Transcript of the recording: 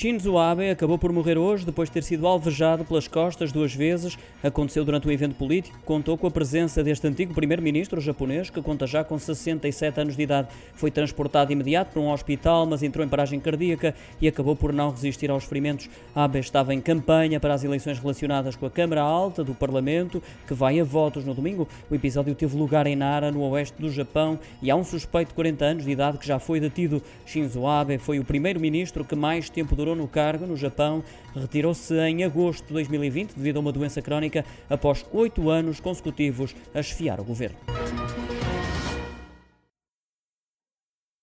Shinzo Abe acabou por morrer hoje depois de ter sido alvejado pelas costas duas vezes. Aconteceu durante um evento político. Contou com a presença deste antigo primeiro-ministro japonês, que conta já com 67 anos de idade. Foi transportado imediato para um hospital, mas entrou em paragem cardíaca e acabou por não resistir aos ferimentos. Abe estava em campanha para as eleições relacionadas com a Câmara Alta do Parlamento, que vai a votos no domingo. O episódio teve lugar em Nara, no oeste do Japão, e há um suspeito de 40 anos de idade que já foi detido. Shinzo Abe foi o primeiro-ministro que mais tempo durou no cargo no Japão. Retirou-se em agosto de 2020 devido a uma doença crónica após oito anos consecutivos a esfiar o governo.